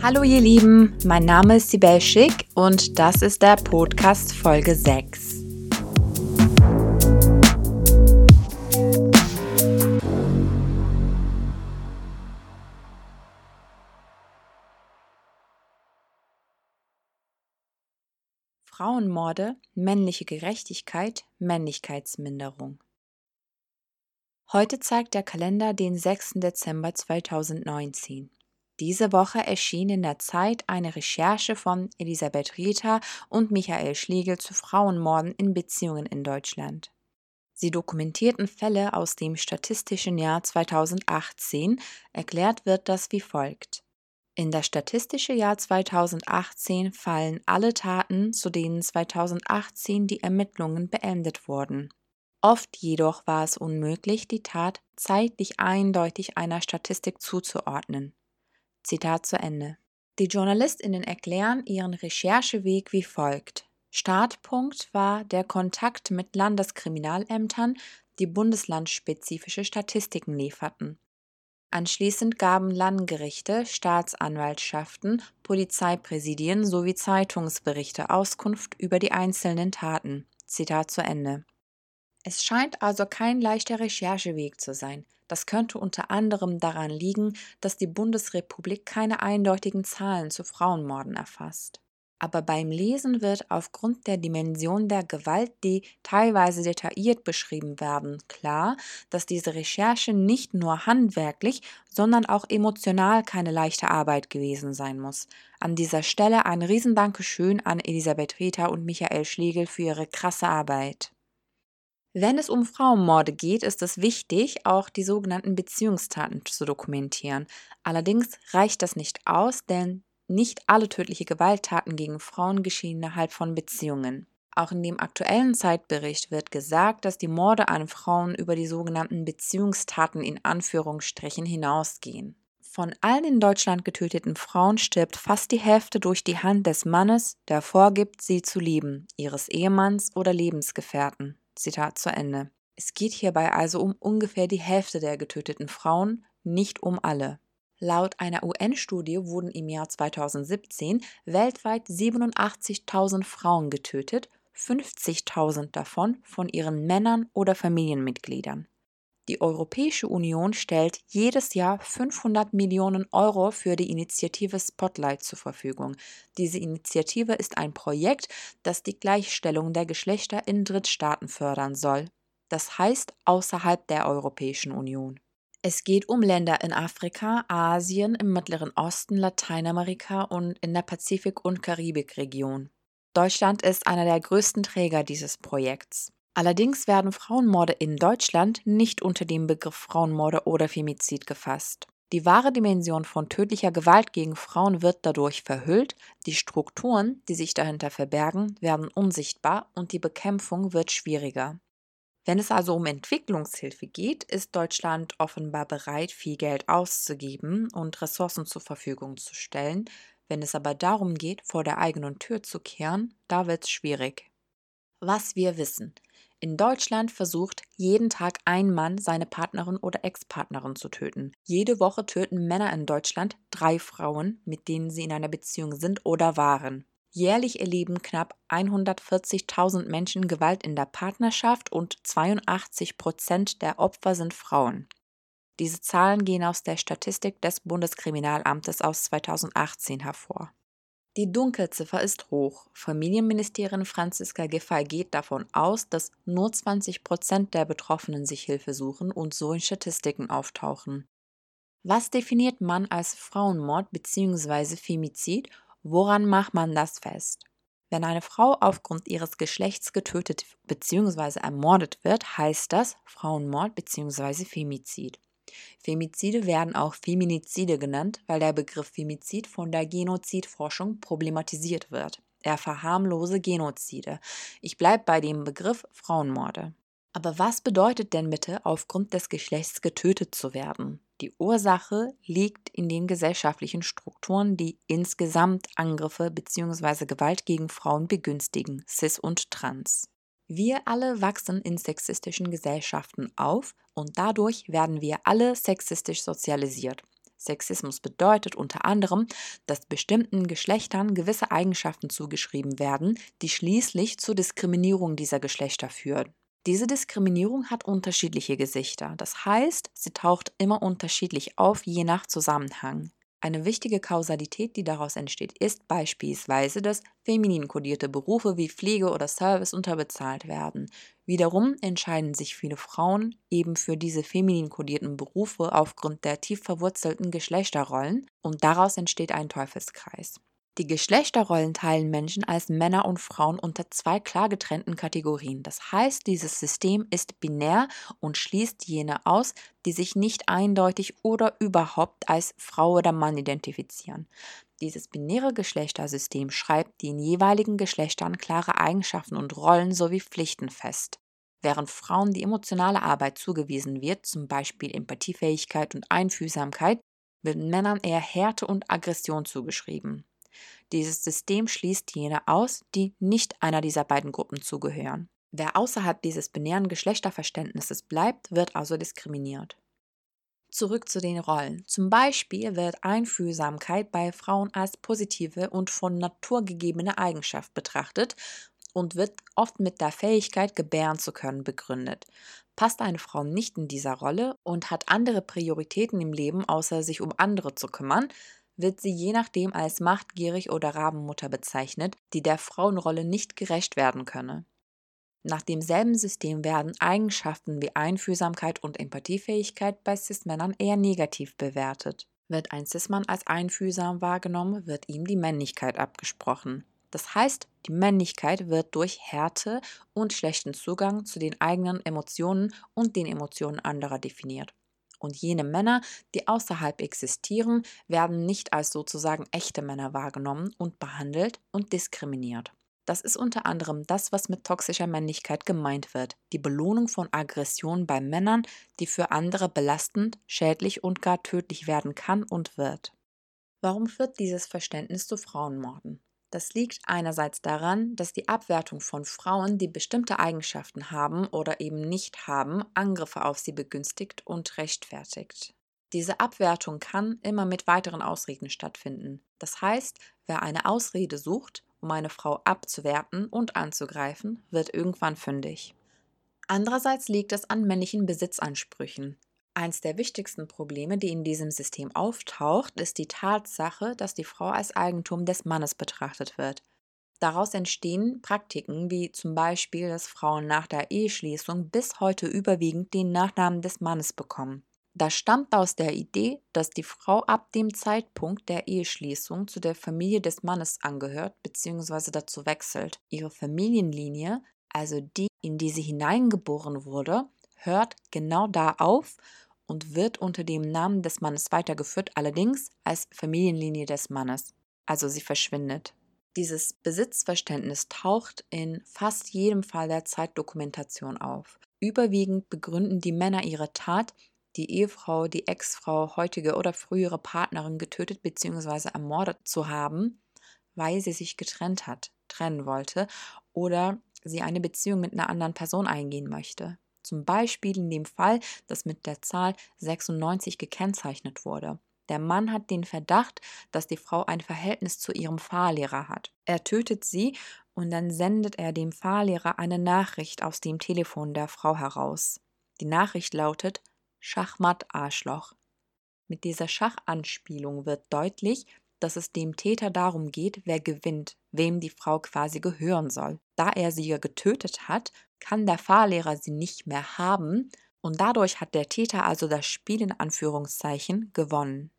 Hallo ihr Lieben, mein Name ist Sibel Schick und das ist der Podcast Folge 6. Frauenmorde, männliche Gerechtigkeit, Männlichkeitsminderung. Heute zeigt der Kalender den 6. Dezember 2019. Diese Woche erschien in der Zeit eine Recherche von Elisabeth Rieter und Michael Schlegel zu Frauenmorden in Beziehungen in Deutschland. Sie dokumentierten Fälle aus dem statistischen Jahr 2018. Erklärt wird das wie folgt. In das statistische Jahr 2018 fallen alle Taten, zu denen 2018 die Ermittlungen beendet wurden. Oft jedoch war es unmöglich, die Tat zeitlich eindeutig einer Statistik zuzuordnen. Zitat zu Ende. Die JournalistInnen erklären ihren Rechercheweg wie folgt. Startpunkt war der Kontakt mit Landeskriminalämtern, die bundeslandspezifische Statistiken lieferten. Anschließend gaben Landgerichte, Staatsanwaltschaften, Polizeipräsidien sowie Zeitungsberichte Auskunft über die einzelnen Taten. Zitat zu Ende. Es scheint also kein leichter Rechercheweg zu sein. Das könnte unter anderem daran liegen, dass die Bundesrepublik keine eindeutigen Zahlen zu Frauenmorden erfasst. Aber beim Lesen wird aufgrund der Dimension der Gewalt, die teilweise detailliert beschrieben werden, klar, dass diese Recherche nicht nur handwerklich, sondern auch emotional keine leichte Arbeit gewesen sein muss. An dieser Stelle ein Riesendankeschön an Elisabeth Rita und Michael Schlegel für ihre krasse Arbeit. Wenn es um Frauenmorde geht, ist es wichtig, auch die sogenannten Beziehungstaten zu dokumentieren. Allerdings reicht das nicht aus, denn nicht alle tödliche Gewalttaten gegen Frauen geschehen innerhalb von Beziehungen. Auch in dem aktuellen Zeitbericht wird gesagt, dass die Morde an Frauen über die sogenannten Beziehungstaten in Anführungsstrichen hinausgehen. Von allen in Deutschland getöteten Frauen stirbt fast die Hälfte durch die Hand des Mannes, der vorgibt, sie zu lieben, ihres Ehemanns oder Lebensgefährten. Zitat zu Ende. Es geht hierbei also um ungefähr die Hälfte der getöteten Frauen, nicht um alle. Laut einer UN-Studie wurden im Jahr 2017 weltweit 87.000 Frauen getötet, 50.000 davon von ihren Männern oder Familienmitgliedern. Die Europäische Union stellt jedes Jahr 500 Millionen Euro für die Initiative Spotlight zur Verfügung. Diese Initiative ist ein Projekt, das die Gleichstellung der Geschlechter in Drittstaaten fördern soll. Das heißt außerhalb der Europäischen Union. Es geht um Länder in Afrika, Asien, im Mittleren Osten, Lateinamerika und in der Pazifik- und Karibikregion. Deutschland ist einer der größten Träger dieses Projekts. Allerdings werden Frauenmorde in Deutschland nicht unter dem Begriff Frauenmorde oder Femizid gefasst. Die wahre Dimension von tödlicher Gewalt gegen Frauen wird dadurch verhüllt, die Strukturen, die sich dahinter verbergen, werden unsichtbar und die Bekämpfung wird schwieriger. Wenn es also um Entwicklungshilfe geht, ist Deutschland offenbar bereit, viel Geld auszugeben und Ressourcen zur Verfügung zu stellen. Wenn es aber darum geht, vor der eigenen Tür zu kehren, da wird es schwierig. Was wir wissen. In Deutschland versucht jeden Tag ein Mann, seine Partnerin oder Ex-Partnerin zu töten. Jede Woche töten Männer in Deutschland drei Frauen, mit denen sie in einer Beziehung sind oder waren. Jährlich erleben knapp 140.000 Menschen Gewalt in der Partnerschaft und 82 Prozent der Opfer sind Frauen. Diese Zahlen gehen aus der Statistik des Bundeskriminalamtes aus 2018 hervor. Die Dunkelziffer ist hoch. Familienministerin Franziska Giffey geht davon aus, dass nur 20 Prozent der Betroffenen sich Hilfe suchen und so in Statistiken auftauchen. Was definiert man als Frauenmord bzw. Femizid? Woran macht man das fest? Wenn eine Frau aufgrund ihres Geschlechts getötet bzw. ermordet wird, heißt das Frauenmord bzw. Femizid. Femizide werden auch Feminizide genannt, weil der Begriff Femizid von der Genozidforschung problematisiert wird. Er verharmlose Genozide. Ich bleibe bei dem Begriff Frauenmorde. Aber was bedeutet denn bitte, aufgrund des Geschlechts getötet zu werden? Die Ursache liegt in den gesellschaftlichen Strukturen, die insgesamt Angriffe bzw. Gewalt gegen Frauen begünstigen, cis und trans. Wir alle wachsen in sexistischen Gesellschaften auf und dadurch werden wir alle sexistisch sozialisiert. Sexismus bedeutet unter anderem, dass bestimmten Geschlechtern gewisse Eigenschaften zugeschrieben werden, die schließlich zur Diskriminierung dieser Geschlechter führen. Diese Diskriminierung hat unterschiedliche Gesichter, das heißt, sie taucht immer unterschiedlich auf, je nach Zusammenhang. Eine wichtige Kausalität, die daraus entsteht, ist beispielsweise, dass feminin kodierte Berufe wie Pflege oder Service unterbezahlt werden. Wiederum entscheiden sich viele Frauen eben für diese feminin kodierten Berufe aufgrund der tief verwurzelten Geschlechterrollen und daraus entsteht ein Teufelskreis. Die Geschlechterrollen teilen Menschen als Männer und Frauen unter zwei klar getrennten Kategorien. Das heißt, dieses System ist binär und schließt jene aus, die sich nicht eindeutig oder überhaupt als Frau oder Mann identifizieren. Dieses binäre Geschlechtersystem schreibt den jeweiligen Geschlechtern klare Eigenschaften und Rollen sowie Pflichten fest. Während Frauen die emotionale Arbeit zugewiesen wird, zum Beispiel Empathiefähigkeit und Einfühlsamkeit, wird Männern eher Härte und Aggression zugeschrieben. Dieses System schließt jene aus, die nicht einer dieser beiden Gruppen zugehören. Wer außerhalb dieses binären Geschlechterverständnisses bleibt, wird also diskriminiert. Zurück zu den Rollen. Zum Beispiel wird Einfühlsamkeit bei Frauen als positive und von Natur gegebene Eigenschaft betrachtet und wird oft mit der Fähigkeit, gebären zu können, begründet. Passt eine Frau nicht in dieser Rolle und hat andere Prioritäten im Leben, außer sich um andere zu kümmern, wird sie je nachdem als machtgierig oder Rabenmutter bezeichnet, die der Frauenrolle nicht gerecht werden könne. Nach demselben System werden Eigenschaften wie Einfühlsamkeit und Empathiefähigkeit bei Cis-Männern eher negativ bewertet. Wird ein Cis-Mann als einfühlsam wahrgenommen, wird ihm die Männlichkeit abgesprochen. Das heißt, die Männlichkeit wird durch Härte und schlechten Zugang zu den eigenen Emotionen und den Emotionen anderer definiert und jene Männer, die außerhalb existieren, werden nicht als sozusagen echte Männer wahrgenommen und behandelt und diskriminiert. Das ist unter anderem das, was mit toxischer Männlichkeit gemeint wird. Die Belohnung von Aggression bei Männern, die für andere belastend, schädlich und gar tödlich werden kann und wird. Warum führt dieses Verständnis zu Frauenmorden? Das liegt einerseits daran, dass die Abwertung von Frauen, die bestimmte Eigenschaften haben oder eben nicht haben, Angriffe auf sie begünstigt und rechtfertigt. Diese Abwertung kann immer mit weiteren Ausreden stattfinden. Das heißt, wer eine Ausrede sucht, um eine Frau abzuwerten und anzugreifen, wird irgendwann fündig. Andererseits liegt es an männlichen Besitzansprüchen. Eins der wichtigsten Probleme, die in diesem System auftaucht, ist die Tatsache, dass die Frau als Eigentum des Mannes betrachtet wird. Daraus entstehen Praktiken wie zum Beispiel, dass Frauen nach der Eheschließung bis heute überwiegend den Nachnamen des Mannes bekommen. Das stammt aus der Idee, dass die Frau ab dem Zeitpunkt der Eheschließung zu der Familie des Mannes angehört bzw. dazu wechselt. Ihre Familienlinie, also die, in die sie hineingeboren wurde, hört genau da auf und wird unter dem Namen des Mannes weitergeführt, allerdings als Familienlinie des Mannes. Also sie verschwindet. Dieses Besitzverständnis taucht in fast jedem Fall der Zeitdokumentation auf. Überwiegend begründen die Männer ihre Tat, die Ehefrau, die Ex-Frau, heutige oder frühere Partnerin getötet bzw. ermordet zu haben, weil sie sich getrennt hat, trennen wollte oder sie eine Beziehung mit einer anderen Person eingehen möchte. Zum Beispiel in dem Fall, das mit der Zahl 96 gekennzeichnet wurde. Der Mann hat den Verdacht, dass die Frau ein Verhältnis zu ihrem Fahrlehrer hat. Er tötet sie und dann sendet er dem Fahrlehrer eine Nachricht aus dem Telefon der Frau heraus. Die Nachricht lautet Schachmatt Arschloch. Mit dieser Schachanspielung wird deutlich, dass es dem Täter darum geht, wer gewinnt, wem die Frau quasi gehören soll. Da er sie ja getötet hat, kann der Fahrlehrer sie nicht mehr haben und dadurch hat der Täter also das Spiel in Anführungszeichen gewonnen.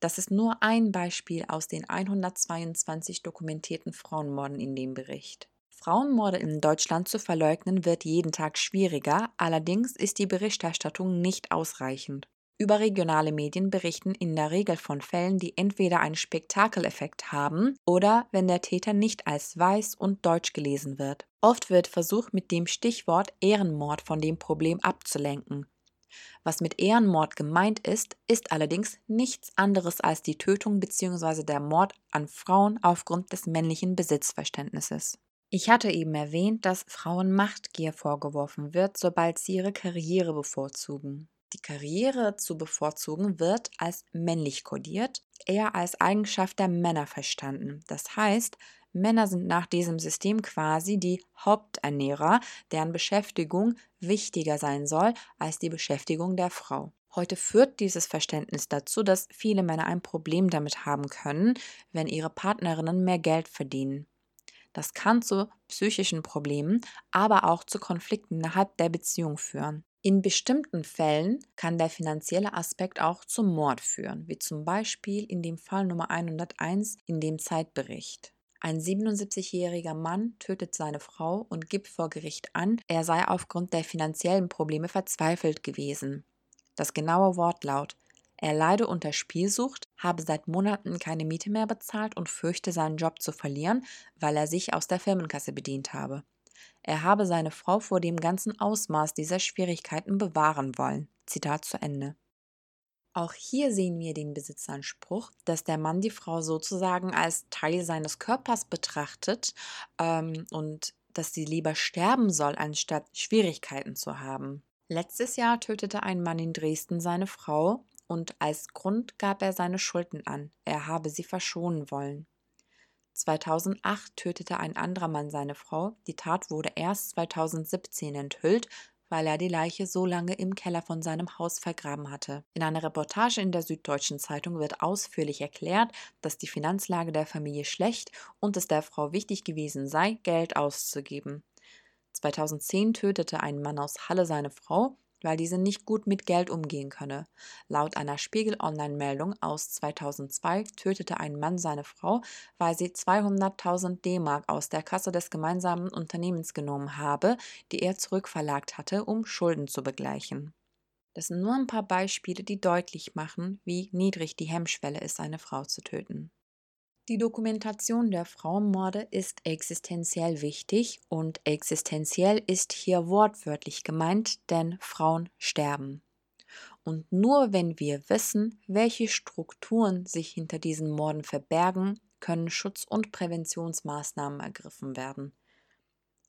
Das ist nur ein Beispiel aus den 122 dokumentierten Frauenmorden in dem Bericht. Frauenmorde in Deutschland zu verleugnen wird jeden Tag schwieriger, allerdings ist die Berichterstattung nicht ausreichend. Überregionale Medien berichten in der Regel von Fällen, die entweder einen Spektakeleffekt haben oder wenn der Täter nicht als weiß und deutsch gelesen wird. Oft wird versucht, mit dem Stichwort Ehrenmord von dem Problem abzulenken. Was mit Ehrenmord gemeint ist, ist allerdings nichts anderes als die Tötung bzw. der Mord an Frauen aufgrund des männlichen Besitzverständnisses. Ich hatte eben erwähnt, dass Frauen Machtgier vorgeworfen wird, sobald sie ihre Karriere bevorzugen. Die Karriere zu bevorzugen wird als männlich kodiert, eher als Eigenschaft der Männer verstanden. Das heißt, Männer sind nach diesem System quasi die Haupternährer, deren Beschäftigung wichtiger sein soll als die Beschäftigung der Frau. Heute führt dieses Verständnis dazu, dass viele Männer ein Problem damit haben können, wenn ihre Partnerinnen mehr Geld verdienen. Das kann zu psychischen Problemen, aber auch zu Konflikten innerhalb der Beziehung führen. In bestimmten Fällen kann der finanzielle Aspekt auch zum Mord führen, wie zum Beispiel in dem Fall Nummer 101 in dem Zeitbericht. Ein 77-jähriger Mann tötet seine Frau und gibt vor Gericht an, er sei aufgrund der finanziellen Probleme verzweifelt gewesen. Das genaue Wortlaut er leide unter Spielsucht, habe seit Monaten keine Miete mehr bezahlt und fürchte seinen Job zu verlieren, weil er sich aus der Firmenkasse bedient habe. Er habe seine Frau vor dem ganzen Ausmaß dieser Schwierigkeiten bewahren wollen. Zitat zu Ende. Auch hier sehen wir den Besitzanspruch, dass der Mann die Frau sozusagen als Teil seines Körpers betrachtet ähm, und dass sie lieber sterben soll, anstatt Schwierigkeiten zu haben. Letztes Jahr tötete ein Mann in Dresden seine Frau und als Grund gab er seine Schulden an, er habe sie verschonen wollen. 2008 tötete ein anderer Mann seine Frau, die Tat wurde erst 2017 enthüllt weil er die Leiche so lange im Keller von seinem Haus vergraben hatte. In einer Reportage in der Süddeutschen Zeitung wird ausführlich erklärt, dass die Finanzlage der Familie schlecht und es der Frau wichtig gewesen sei, Geld auszugeben. 2010 tötete ein Mann aus Halle seine Frau, weil diese nicht gut mit Geld umgehen könne. Laut einer Spiegel-Online-Meldung aus 2002 tötete ein Mann seine Frau, weil sie 200.000 D-Mark aus der Kasse des gemeinsamen Unternehmens genommen habe, die er zurückverlagt hatte, um Schulden zu begleichen. Das sind nur ein paar Beispiele, die deutlich machen, wie niedrig die Hemmschwelle ist, eine Frau zu töten. Die Dokumentation der Frauenmorde ist existenziell wichtig und existenziell ist hier wortwörtlich gemeint, denn Frauen sterben. Und nur wenn wir wissen, welche Strukturen sich hinter diesen Morden verbergen, können Schutz- und Präventionsmaßnahmen ergriffen werden.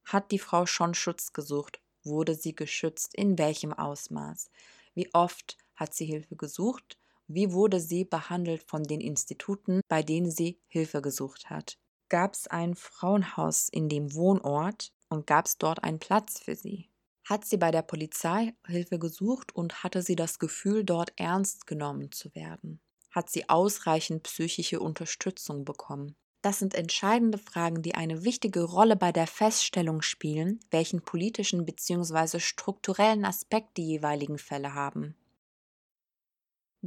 Hat die Frau schon Schutz gesucht? Wurde sie geschützt? In welchem Ausmaß? Wie oft hat sie Hilfe gesucht? Wie wurde sie behandelt von den Instituten, bei denen sie Hilfe gesucht hat? Gab es ein Frauenhaus in dem Wohnort und gab es dort einen Platz für sie? Hat sie bei der Polizei Hilfe gesucht und hatte sie das Gefühl, dort ernst genommen zu werden? Hat sie ausreichend psychische Unterstützung bekommen? Das sind entscheidende Fragen, die eine wichtige Rolle bei der Feststellung spielen, welchen politischen bzw. strukturellen Aspekt die jeweiligen Fälle haben.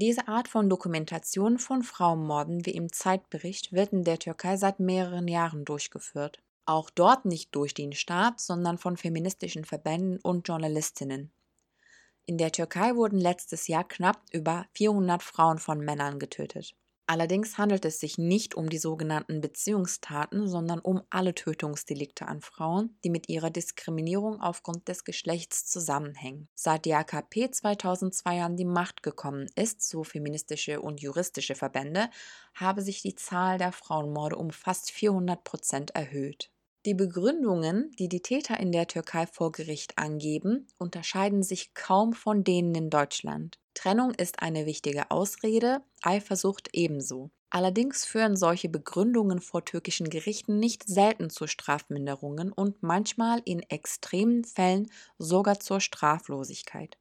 Diese Art von Dokumentation von Frauenmorden wie im Zeitbericht wird in der Türkei seit mehreren Jahren durchgeführt. Auch dort nicht durch den Staat, sondern von feministischen Verbänden und Journalistinnen. In der Türkei wurden letztes Jahr knapp über 400 Frauen von Männern getötet. Allerdings handelt es sich nicht um die sogenannten Beziehungstaten, sondern um alle Tötungsdelikte an Frauen, die mit ihrer Diskriminierung aufgrund des Geschlechts zusammenhängen. Seit die AKP 2002 an die Macht gekommen ist, so feministische und juristische Verbände, habe sich die Zahl der Frauenmorde um fast 400 Prozent erhöht. Die Begründungen, die die Täter in der Türkei vor Gericht angeben, unterscheiden sich kaum von denen in Deutschland. Trennung ist eine wichtige Ausrede, Eifersucht ebenso. Allerdings führen solche Begründungen vor türkischen Gerichten nicht selten zu Strafminderungen und manchmal in extremen Fällen sogar zur Straflosigkeit.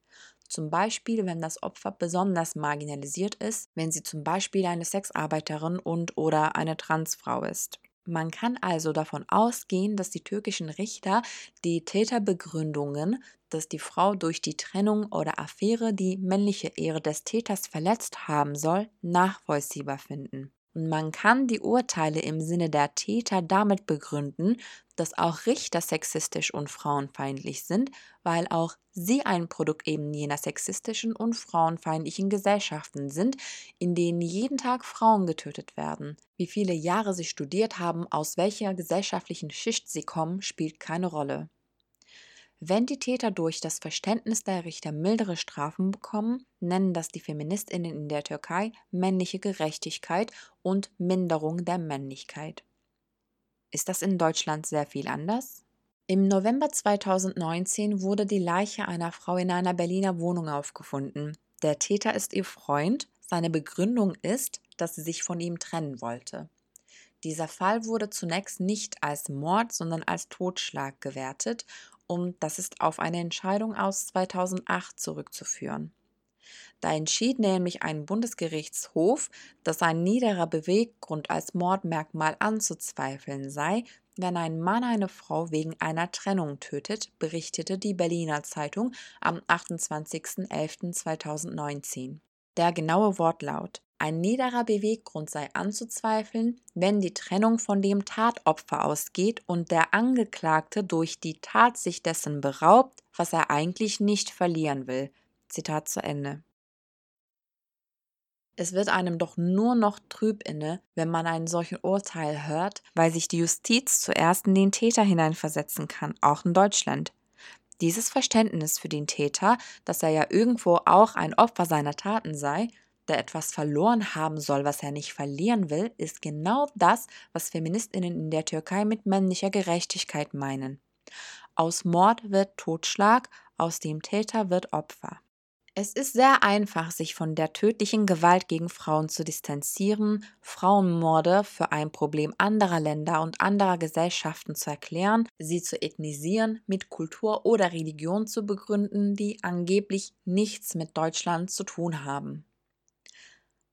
Zum Beispiel, wenn das Opfer besonders marginalisiert ist, wenn sie zum Beispiel eine Sexarbeiterin und oder eine Transfrau ist. Man kann also davon ausgehen, dass die türkischen Richter die Täterbegründungen, dass die Frau durch die Trennung oder Affäre die männliche Ehre des Täters verletzt haben soll, nachvollziehbar finden. Man kann die Urteile im Sinne der Täter damit begründen, dass auch Richter sexistisch und frauenfeindlich sind, weil auch sie ein Produkt eben jener sexistischen und frauenfeindlichen Gesellschaften sind, in denen jeden Tag Frauen getötet werden. Wie viele Jahre sie studiert haben, aus welcher gesellschaftlichen Schicht sie kommen, spielt keine Rolle. Wenn die Täter durch das Verständnis der Richter mildere Strafen bekommen, nennen das die Feministinnen in der Türkei männliche Gerechtigkeit und Minderung der Männlichkeit. Ist das in Deutschland sehr viel anders? Im November 2019 wurde die Leiche einer Frau in einer Berliner Wohnung aufgefunden. Der Täter ist ihr Freund. Seine Begründung ist, dass sie sich von ihm trennen wollte. Dieser Fall wurde zunächst nicht als Mord, sondern als Totschlag gewertet und das ist auf eine Entscheidung aus 2008 zurückzuführen. Da entschied nämlich ein Bundesgerichtshof, dass ein niederer Beweggrund als Mordmerkmal anzuzweifeln sei, wenn ein Mann eine Frau wegen einer Trennung tötet, berichtete die Berliner Zeitung am 28.11.2019. Der genaue Wortlaut ein niederer Beweggrund sei anzuzweifeln, wenn die Trennung von dem Tatopfer ausgeht und der Angeklagte durch die Tat sich dessen beraubt, was er eigentlich nicht verlieren will. Zitat zu Ende. Es wird einem doch nur noch trüb inne, wenn man einen solchen Urteil hört, weil sich die Justiz zuerst in den Täter hineinversetzen kann, auch in Deutschland. Dieses Verständnis für den Täter, dass er ja irgendwo auch ein Opfer seiner Taten sei, der etwas verloren haben soll, was er nicht verlieren will, ist genau das, was Feministinnen in der Türkei mit männlicher Gerechtigkeit meinen. Aus Mord wird Totschlag, aus dem Täter wird Opfer. Es ist sehr einfach, sich von der tödlichen Gewalt gegen Frauen zu distanzieren, Frauenmorde für ein Problem anderer Länder und anderer Gesellschaften zu erklären, sie zu ethnisieren, mit Kultur oder Religion zu begründen, die angeblich nichts mit Deutschland zu tun haben.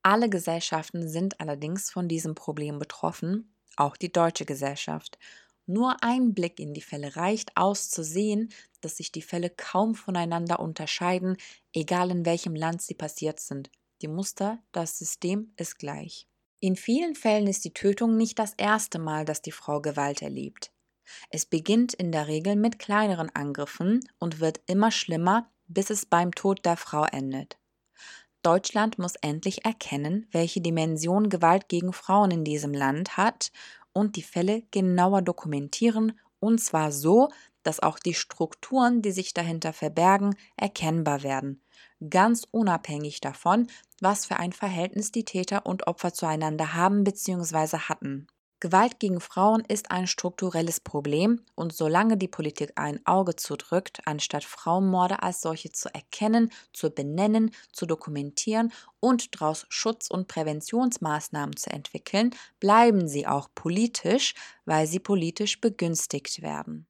Alle Gesellschaften sind allerdings von diesem Problem betroffen, auch die deutsche Gesellschaft. Nur ein Blick in die Fälle reicht aus zu sehen, dass sich die Fälle kaum voneinander unterscheiden, egal in welchem Land sie passiert sind. Die Muster, das System ist gleich. In vielen Fällen ist die Tötung nicht das erste Mal, dass die Frau Gewalt erlebt. Es beginnt in der Regel mit kleineren Angriffen und wird immer schlimmer, bis es beim Tod der Frau endet. Deutschland muss endlich erkennen, welche Dimension Gewalt gegen Frauen in diesem Land hat und die Fälle genauer dokumentieren, und zwar so, dass auch die Strukturen, die sich dahinter verbergen, erkennbar werden, ganz unabhängig davon, was für ein Verhältnis die Täter und Opfer zueinander haben bzw. hatten. Gewalt gegen Frauen ist ein strukturelles Problem und solange die Politik ein Auge zudrückt, anstatt Frauenmorde als solche zu erkennen, zu benennen, zu dokumentieren und daraus Schutz- und Präventionsmaßnahmen zu entwickeln, bleiben sie auch politisch, weil sie politisch begünstigt werden.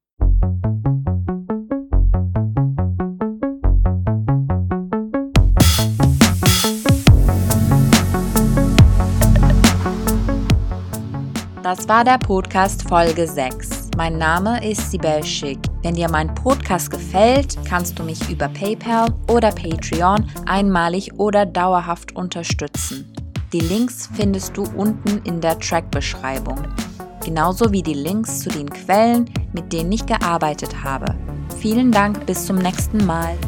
Das war der Podcast Folge 6. Mein Name ist Sibel Schick. Wenn dir mein Podcast gefällt, kannst du mich über PayPal oder Patreon einmalig oder dauerhaft unterstützen. Die Links findest du unten in der Track-Beschreibung. Genauso wie die Links zu den Quellen, mit denen ich gearbeitet habe. Vielen Dank, bis zum nächsten Mal.